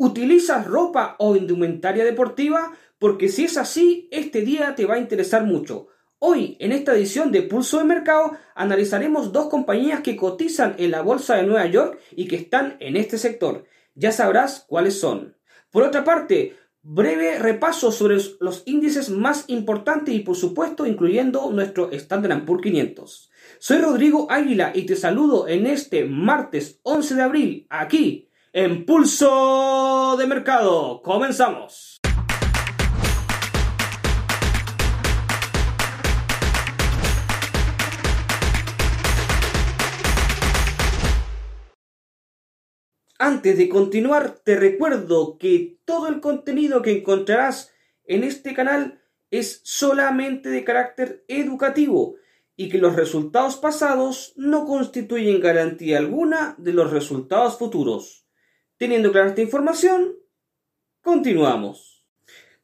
¿Utilizas ropa o indumentaria deportiva? Porque si es así, este día te va a interesar mucho. Hoy, en esta edición de Pulso de Mercado, analizaremos dos compañías que cotizan en la Bolsa de Nueva York y que están en este sector. Ya sabrás cuáles son. Por otra parte, breve repaso sobre los índices más importantes y por supuesto incluyendo nuestro Standard Poor's 500. Soy Rodrigo Águila y te saludo en este martes 11 de abril aquí en Pulso de Mercado. Comenzamos. Antes de continuar, te recuerdo que todo el contenido que encontrarás en este canal es solamente de carácter educativo y que los resultados pasados no constituyen garantía alguna de los resultados futuros. Teniendo clara esta información, continuamos.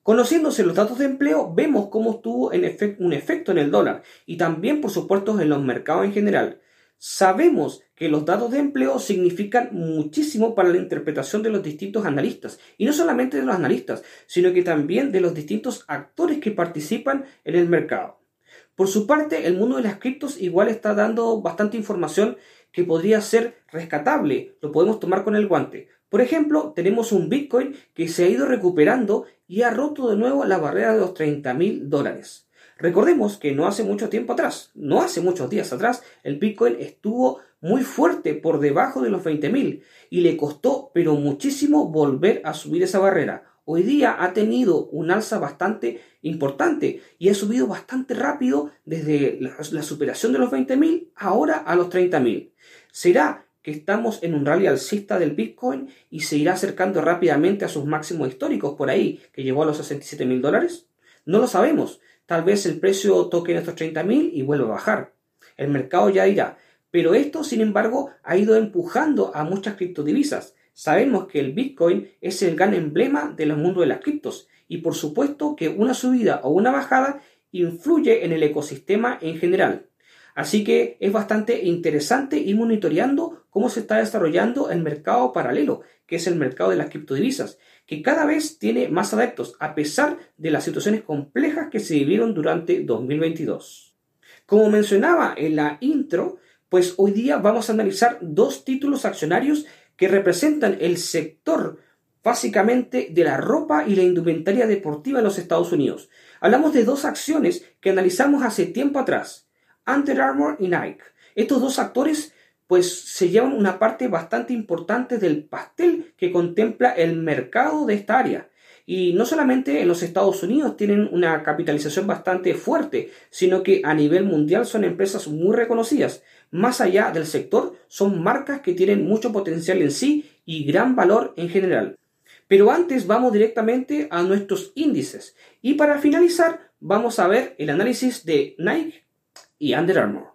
Conociéndose los datos de empleo, vemos cómo estuvo en un efecto en el dólar y también, por supuesto, en los mercados en general. Sabemos que los datos de empleo significan muchísimo para la interpretación de los distintos analistas, y no solamente de los analistas, sino que también de los distintos actores que participan en el mercado. Por su parte, el mundo de las criptos igual está dando bastante información que podría ser rescatable, lo podemos tomar con el guante. Por ejemplo, tenemos un Bitcoin que se ha ido recuperando y ha roto de nuevo la barrera de los 30 mil dólares. Recordemos que no hace mucho tiempo atrás, no hace muchos días atrás, el Bitcoin estuvo muy fuerte por debajo de los 20 mil y le costó pero muchísimo volver a subir esa barrera. Hoy día ha tenido un alza bastante importante y ha subido bastante rápido desde la, superación de los 20 mil ahora a los 30 mil. ¿Será que estamos en un rally alcista del Bitcoin y se irá acercando rápidamente a sus máximos históricos por ahí, que llegó a los 67 mil dólares? No lo sabemos. Tal vez el precio toque en estos 30 mil y vuelva a bajar. El mercado ya irá. Pero esto, sin embargo, ha ido empujando a muchas criptodivisas. Sabemos que el Bitcoin es el gran emblema del mundo de las criptos y por supuesto que una subida o una bajada influye en el ecosistema en general. Así que es bastante interesante ir monitoreando cómo se está desarrollando el mercado paralelo, que es el mercado de las criptodivisas, que cada vez tiene más adeptos, a pesar de las situaciones complejas que se vivieron durante 2022. Como mencionaba en la intro, pues hoy día vamos a analizar dos títulos accionarios que representan el sector básicamente de la ropa y la indumentaria deportiva en los Estados Unidos. Hablamos de dos acciones que analizamos hace tiempo atrás. Under Armour y Nike. Estos dos actores pues se llevan una parte bastante importante del pastel que contempla el mercado de esta área. Y no solamente en los Estados Unidos tienen una capitalización bastante fuerte, sino que a nivel mundial son empresas muy reconocidas. Más allá del sector, son marcas que tienen mucho potencial en sí y gran valor en general. Pero antes vamos directamente a nuestros índices. Y para finalizar, vamos a ver el análisis de Nike y Under Armour.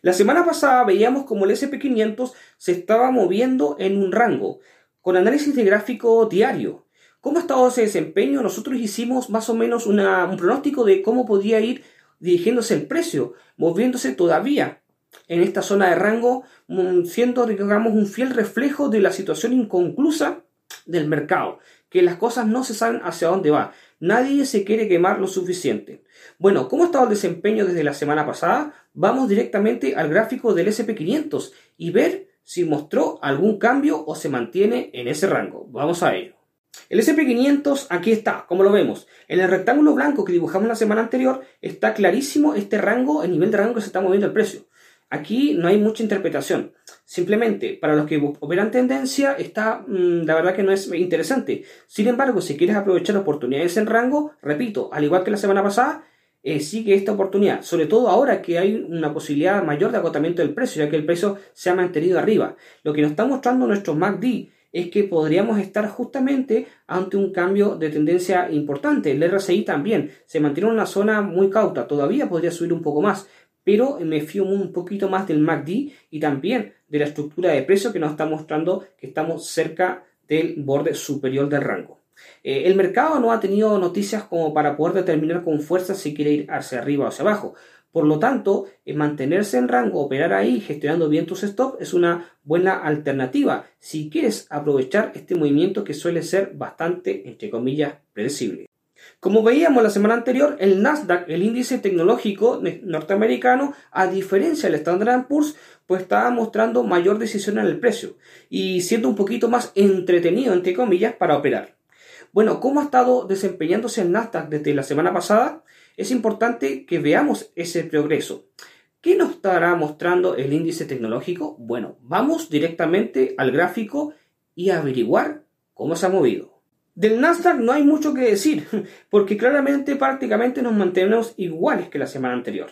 La semana pasada veíamos como el SP500 se estaba moviendo en un rango, con análisis de gráfico diario. ¿Cómo ha estado ese desempeño? Nosotros hicimos más o menos un pronóstico de cómo podía ir dirigiéndose el precio, moviéndose todavía en esta zona de rango, mm, siendo, digamos, un fiel reflejo de la situación inconclusa del mercado, que las cosas no se saben hacia dónde va. Nadie se quiere quemar lo suficiente. Bueno, ¿cómo ha estado el desempeño desde la semana pasada? Vamos directamente al gráfico del SP500 y ver si mostró algún cambio o se mantiene en ese rango. Vamos a ello. El SP500 aquí está, como lo vemos. En el rectángulo blanco que dibujamos la semana anterior está clarísimo este rango, el nivel de rango que se está moviendo el precio. Aquí no hay mucha interpretación. Simplemente, para los que operan tendencia, está, mm, la verdad que no es interesante. Sin embargo, si quieres aprovechar oportunidades en rango, repito, al igual que la semana pasada, eh, sigue esta oportunidad. Sobre todo ahora que hay una posibilidad mayor de agotamiento del precio, ya que el precio se ha mantenido arriba. Lo que nos está mostrando nuestro MACD es que podríamos estar justamente ante un cambio de tendencia importante. El RSI también se mantiene en una zona muy cauta, todavía podría subir un poco más, pero me fío un poquito más del MACD y también de la estructura de precio que nos está mostrando que estamos cerca del borde superior del rango. Eh, el mercado no ha tenido noticias como para poder determinar con fuerza si quiere ir hacia arriba o hacia abajo. Por lo tanto, mantenerse en rango, operar ahí, gestionando bien tus stops, es una buena alternativa si quieres aprovechar este movimiento que suele ser bastante, entre comillas, predecible. Como veíamos la semana anterior, el Nasdaq, el índice tecnológico norteamericano, a diferencia del Standard Poor's, pues estaba mostrando mayor decisión en el precio y siendo un poquito más entretenido, entre comillas, para operar. Bueno, ¿cómo ha estado desempeñándose el Nasdaq desde la semana pasada? Es importante que veamos ese progreso. ¿Qué nos estará mostrando el índice tecnológico? Bueno, vamos directamente al gráfico y averiguar cómo se ha movido. Del Nasdaq no hay mucho que decir, porque claramente prácticamente nos mantenemos iguales que la semana anterior.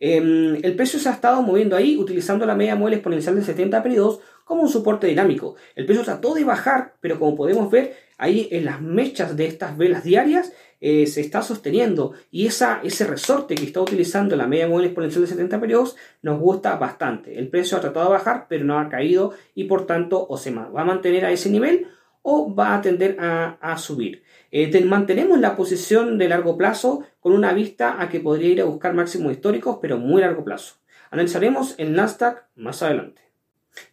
Em, el precio se ha estado moviendo ahí utilizando la media móvil exponencial de 70 periodos como un soporte dinámico. El precio trató de bajar, pero como podemos ver ahí en las mechas de estas velas diarias eh, se está sosteniendo y esa, ese resorte que está utilizando la media móvil exponencial de 70 periodos nos gusta bastante. El precio ha tratado de bajar, pero no ha caído y por tanto o se va a mantener a ese nivel o va a tender a, subir. Eh, mantenemos la posición de largo plazo con una vista a que podría ir a buscar máximos históricos, pero muy largo plazo. Analizaremos el Nasdaq más adelante.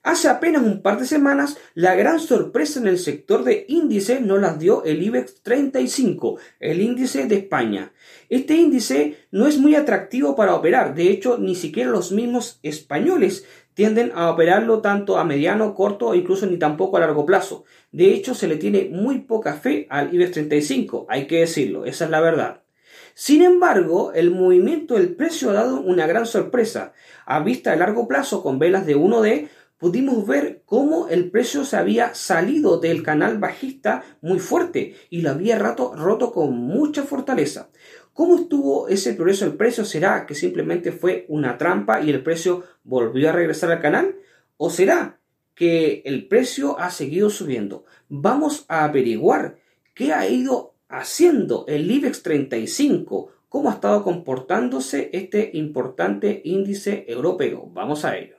Hace apenas un par de semanas, la gran sorpresa en el sector de índice nos las dio el IBEX 35, el índice de España. Este índice no es muy atractivo para operar, de hecho, ni siquiera los mismos españoles tienden a operarlo tanto a mediano, corto o incluso ni tampoco a largo plazo. De hecho, se le tiene muy poca fe al IBEX 35, hay que decirlo, esa es la verdad. Sin embargo, el movimiento del precio ha dado una gran sorpresa. A vista de largo plazo, con velas de 1D, pudimos ver cómo el precio se había salido del canal bajista muy fuerte y lo había roto, con mucha fortaleza. ¿Cómo estuvo ese progreso del precio? ¿Será que simplemente fue una trampa y el precio volvió a regresar al canal? ¿O será que el precio ha seguido subiendo? Vamos a averiguar qué ha ido haciendo el IBEX 35, cómo ha estado comportándose este importante índice europeo. Vamos a ello.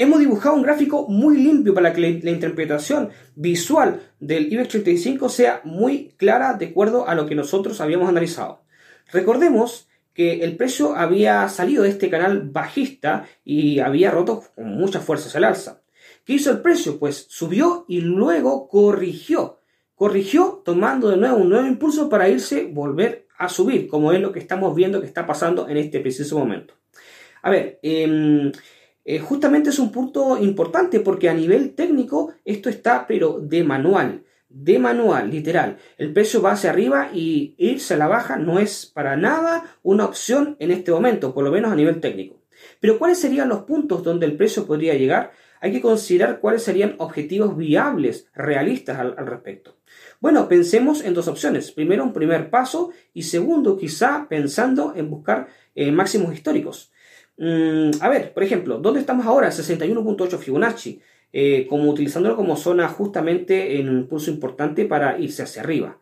Hemos dibujado un gráfico muy limpio para que la, interpretación visual del IBEX 35 sea muy clara de acuerdo a lo que nosotros habíamos analizado. Recordemos que el precio había salido de este canal bajista y había roto con muchas fuerzas al alza. ¿Qué hizo el precio? Pues subió y luego corrigió. Corrigió tomando de nuevo un nuevo impulso para irse, volver a subir, como es lo que estamos viendo que está pasando en este preciso momento. A ver, em, eh, justamente es un punto importante porque a nivel técnico esto está pero de manual de manual, literal. El precio va hacia arriba y irse a la baja no es para nada una opción en este momento, por lo menos a nivel técnico. Pero ¿cuáles serían los puntos donde el precio podría llegar? Hay que considerar cuáles serían objetivos viables, realistas al, respecto. Bueno, pensemos en dos opciones. Primero, un primer paso y segundo, quizá pensando en buscar eh, máximos históricos. Mm, a ver, por ejemplo, ¿dónde estamos ahora? 61.8 Fibonacci. Eh, como utilizándolo como zona justamente en un impulso importante para irse hacia arriba.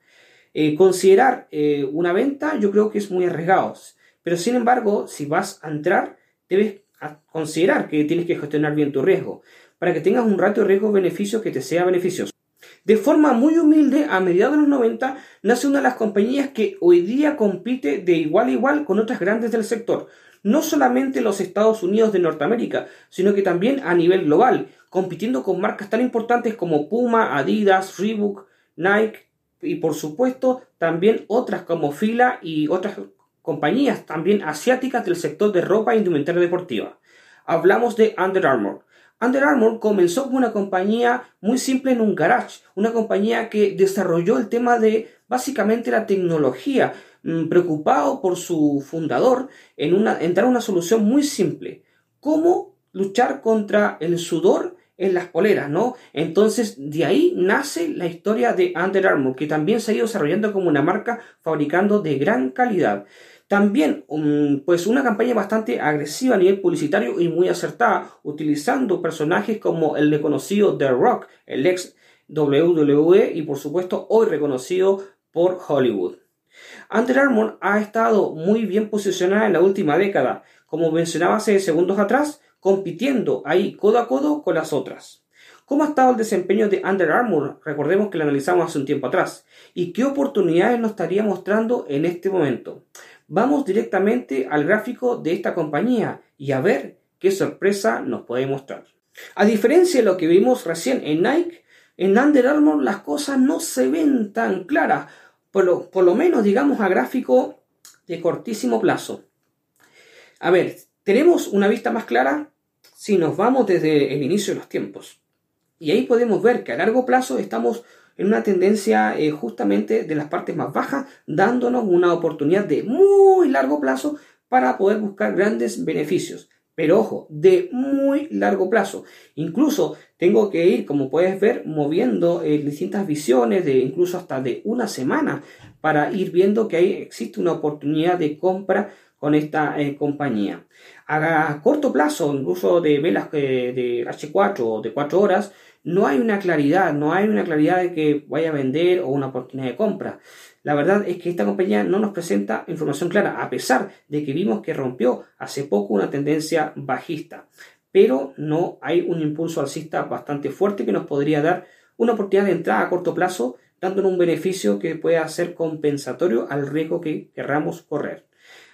Eh, considerar eh, una venta yo creo que es muy arriesgado, pero sin embargo, si vas a entrar, debes considerar que tienes que gestionar bien tu riesgo, para que tengas un ratio riesgo-beneficio que te sea beneficioso. De forma muy humilde, a mediados de los 90, nace una de las compañías que hoy día compite de igual a igual con otras grandes del sector, no solamente los Estados Unidos de Norteamérica, sino que también a nivel global, compitiendo con marcas tan importantes como Puma, Adidas, Reebok, Nike y por supuesto también otras como Fila y otras compañías también asiáticas del sector de ropa e indumentaria deportiva. Hablamos de Under Armour. Under Armour comenzó como una compañía muy simple en un garage, una compañía que desarrolló el tema de básicamente la tecnología, mm, preocupado por su fundador en, una, en dar una solución muy simple. ¿Cómo luchar contra el sudor en las poleras, ¿no? Entonces, de ahí nace la historia de Under Armour, que también se ha ido desarrollando como una marca fabricando de gran calidad. También, um, pues una campaña bastante agresiva a nivel publicitario y muy acertada, utilizando personajes como el reconocido The Rock, el ex WWE y por supuesto hoy reconocido por Hollywood. Under Armour ha estado muy bien posicionada en la última década. Como mencionaba hace segundos atrás, compitiendo ahí codo a codo con las otras. ¿Cómo ha estado el desempeño de Under Armour? Recordemos que lo analizamos hace un tiempo atrás. ¿Y qué oportunidades nos estaría mostrando en este momento? vamos directamente al gráfico de esta compañía y a ver qué sorpresa nos puede mostrar. A diferencia de lo que vimos recién en Nike, en Under Armour las cosas no se ven tan claras, por lo, menos digamos a gráfico de cortísimo plazo. A ver, tenemos una vista más clara si nos vamos desde el inicio de los tiempos. Y ahí podemos ver que a largo plazo estamos en una tendencia eh, justamente de las partes más bajas, dándonos una oportunidad de muy largo plazo para poder buscar grandes beneficios. Pero ojo, de muy largo plazo. Incluso tengo que ir, como puedes ver, moviendo eh, distintas visiones de incluso hasta de una semana para ir viendo que ahí existe una oportunidad de compra con esta eh, compañía. A corto plazo, incluso de velas de H4 o de 4 horas, no hay una claridad, no hay una claridad de que vaya a vender o una oportunidad de compra. La verdad es que esta compañía no nos presenta información clara, a pesar de que vimos que rompió hace poco una tendencia bajista. Pero no hay un impulso alcista bastante fuerte que nos podría dar una oportunidad de entrada a corto plazo, dándonos un beneficio que pueda ser compensatorio al riesgo que querramos correr.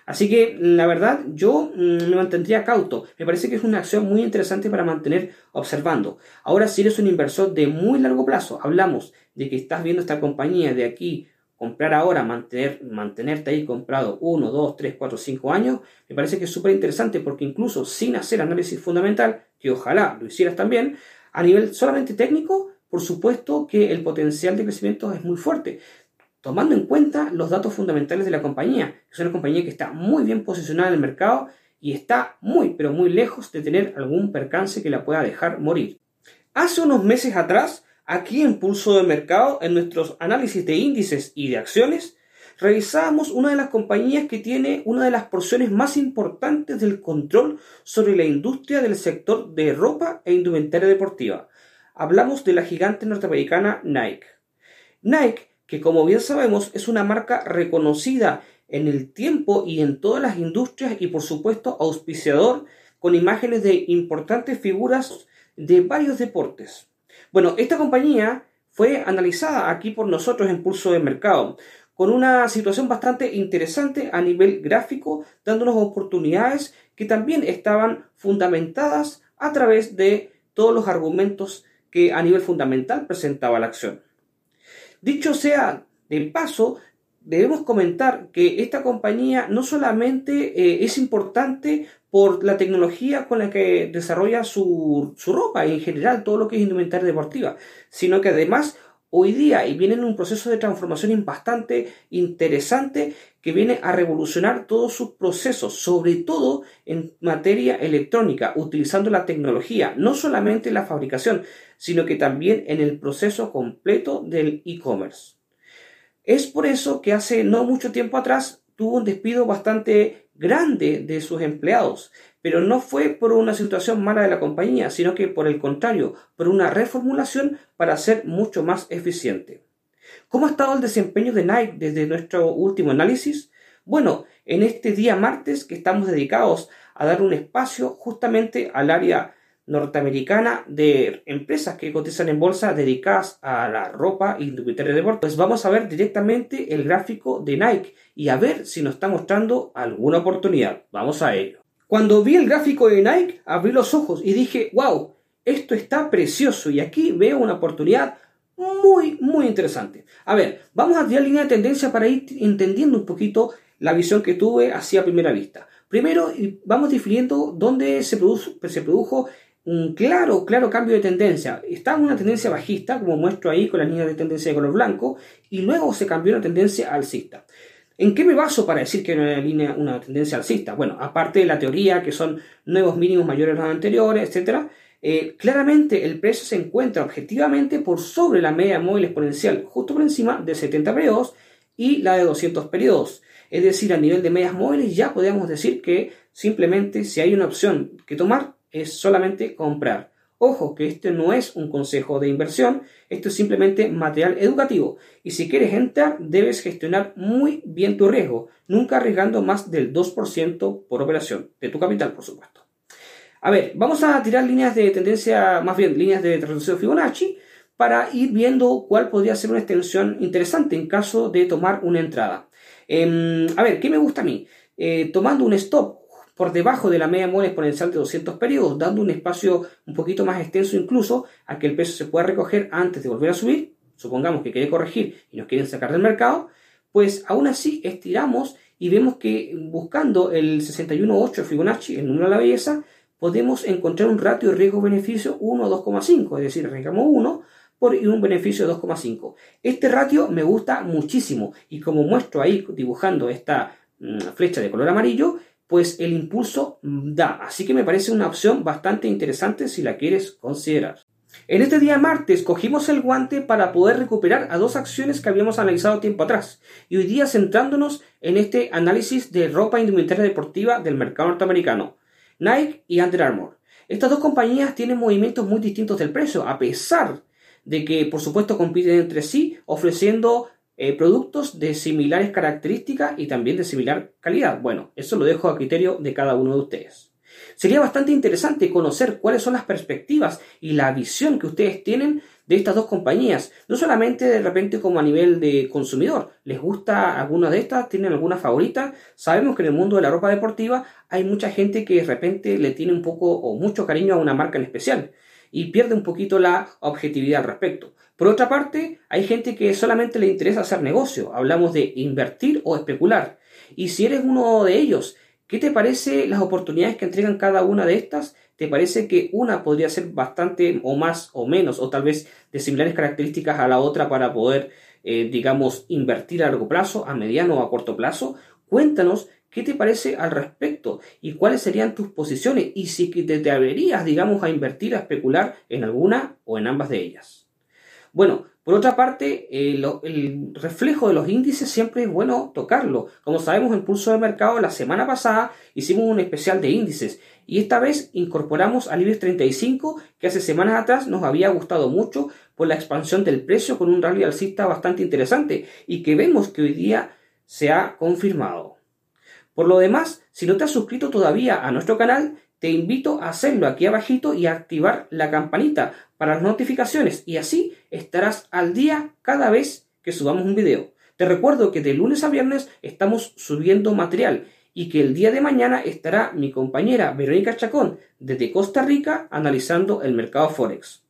Así que la verdad yo mm, me mantendría cauto. Me parece que es una acción muy interesante para mantener observando. Ahora si eres un inversor de muy largo plazo, hablamos de que estás viendo esta compañía de aquí comprar ahora, mantener, mantenerte ahí comprado 1, 2, 3, 4, 5 años, me parece que es súper interesante porque incluso sin hacer análisis fundamental, que ojalá lo hicieras también, a nivel solamente técnico, por supuesto que el potencial de crecimiento es muy fuerte tomando en cuenta los datos fundamentales de la compañía. Es una compañía que está muy bien posicionada en el mercado y está muy, pero muy lejos de tener algún percance que la pueda dejar morir. Hace unos meses atrás, aquí en Pulso de Mercado, en nuestros análisis de índices y de acciones, revisábamos una de las compañías que tiene una de las porciones más importantes del control sobre la industria del sector de ropa e indumentaria deportiva. Hablamos de la gigante norteamericana Nike. Nike que como bien sabemos es una marca reconocida en el tiempo y en todas las industrias y por supuesto auspiciador con imágenes de importantes figuras de varios deportes. Bueno, esta compañía fue analizada aquí por nosotros en Pulso de Mercado, con una situación bastante interesante a nivel gráfico, dándonos oportunidades que también estaban fundamentadas a través de todos los argumentos que a nivel fundamental presentaba la acción. Dicho sea de paso, debemos comentar que esta compañía no solamente eh, es importante por la tecnología con la que desarrolla su, su ropa y en general todo lo que es indumentaria deportiva, sino que además hoy día y viene en un proceso de transformación bastante interesante que viene a revolucionar todos sus procesos, sobre todo en materia electrónica, utilizando la tecnología, no solamente en la fabricación, sino que también en el proceso completo del e-commerce. Es por eso que hace no mucho tiempo atrás tuvo un despido bastante grande de sus empleados, pero no fue por una situación mala de la compañía, sino que por el contrario, por una reformulación para ser mucho más eficiente. ¿Cómo ha estado el desempeño de Nike desde nuestro último análisis? Bueno, en este día martes que estamos dedicados a dar un espacio justamente al área norteamericana de empresas que cotizan en bolsa dedicadas a la ropa y indumentaria de deporte. Pues vamos a ver directamente el gráfico de Nike y a ver si nos está mostrando alguna oportunidad. Vamos a ello. Cuando vi el gráfico de Nike, abrí los ojos y dije, wow, esto está precioso y aquí veo una oportunidad muy, muy interesante. A ver, vamos a tirar línea de tendencia para ir entendiendo un poquito la visión que tuve hacia primera vista. Primero, vamos definiendo dónde se produjo, se produjo un claro, claro cambio de tendencia. Estaba en una tendencia bajista, como muestro ahí con la línea de tendencia de color blanco, y luego se cambió una tendencia alcista. ¿En qué me baso para decir que una línea, una tendencia alcista? Bueno, aparte de la teoría, que son nuevos mínimos mayores a los anteriores, etc., eh, claramente el precio se encuentra objetivamente por sobre la media móvil exponencial, justo por encima de 70 periodos y la de 200 periodos. Es decir, a nivel de medias móviles ya podríamos decir que simplemente si hay una opción que tomar, es solamente comprar. Ojo que este no es un consejo de inversión, esto es simplemente material educativo y si quieres entrar debes gestionar muy bien tu riesgo, nunca arriesgando más del 2% por operación, de tu capital por supuesto. A ver, vamos a tirar líneas de tendencia, más bien líneas de retroceso Fibonacci para ir viendo cuál podría ser una extensión interesante en caso de tomar una entrada. Em, a ver, ¿qué me gusta a mí? Eh, tomando un stop por debajo de la media móvil exponencial de 200 periodos, dando un espacio un poquito más extenso incluso a que el peso se pueda recoger antes de volver a subir, supongamos que quiere corregir y nos quieren sacar del mercado, pues aún así estiramos y vemos que buscando el 61.8 Fibonacci, el número de la belleza, podemos encontrar un ratio de riesgo-beneficio 1 a 2,5, es decir, arriesgamos 1 por un beneficio de 2,5. Este ratio me gusta muchísimo y como muestro ahí dibujando esta mm, flecha de color amarillo, pues el impulso da. Así que me parece una opción bastante interesante si la quieres considerar. En este día martes cogimos el guante para poder recuperar a dos acciones que habíamos analizado tiempo atrás y hoy día centrándonos en este análisis de ropa indumentaria deportiva del mercado norteamericano, Nike y Under Armour. Estas dos compañías tienen movimientos muy distintos del precio, a pesar de que por supuesto compiten entre sí ofreciendo eh, productos de similares características y también de similar calidad. Bueno, eso lo dejo a criterio de cada uno de ustedes. Sería bastante interesante conocer cuáles son las perspectivas y la visión que ustedes tienen de estas dos compañías. No solamente de repente como a nivel de consumidor. ¿Les gusta alguna de estas? ¿Tienen alguna favorita? Sabemos que en el mundo de la ropa deportiva hay mucha gente que de repente le tiene un poco o mucho cariño a una marca en especial y pierde un poquito la objetividad al respecto. Por otra parte, hay gente que solamente le interesa hacer negocio. Hablamos de invertir o especular. Y si eres uno de ellos ¿Qué te parece las oportunidades que entregan cada una de estas? ¿Te parece que una podría ser bastante o más o menos o tal vez de similares características a la otra para poder, eh, digamos, invertir a largo plazo, a mediano o a corto plazo? Cuéntanos qué te parece al respecto y cuáles serían tus posiciones y si te atreverías, digamos, a invertir, a especular en alguna o en ambas de ellas. Bueno, por otra parte, eh, el reflejo de los índices siempre es bueno tocarlo. Como sabemos, en Pulso de Mercado la semana pasada hicimos un especial de índices y esta vez incorporamos al IBEX 35 que hace semanas atrás nos había gustado mucho por la expansión del precio con un rally alcista bastante interesante y que vemos que hoy día se ha confirmado. Por lo demás, si no te has suscrito todavía a nuestro canal, te invito a hacerlo aquí abajito y a activar la campanita para las notificaciones y así estarás al día cada vez que subamos un video. Te recuerdo que de lunes a viernes estamos subiendo material y que el día de mañana estará mi compañera Verónica Chacón desde Costa Rica analizando el mercado Forex.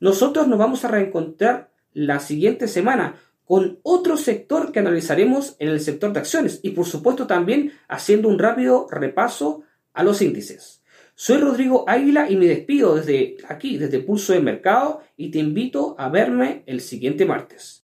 Nosotros nos vamos a reencontrar la siguiente semana con otro sector que analizaremos en el sector de acciones y por supuesto también haciendo un rápido repaso a los índices. Soy Rodrigo Águila y me despido desde aquí, desde Pulso de Mercado, y te invito a verme el siguiente martes.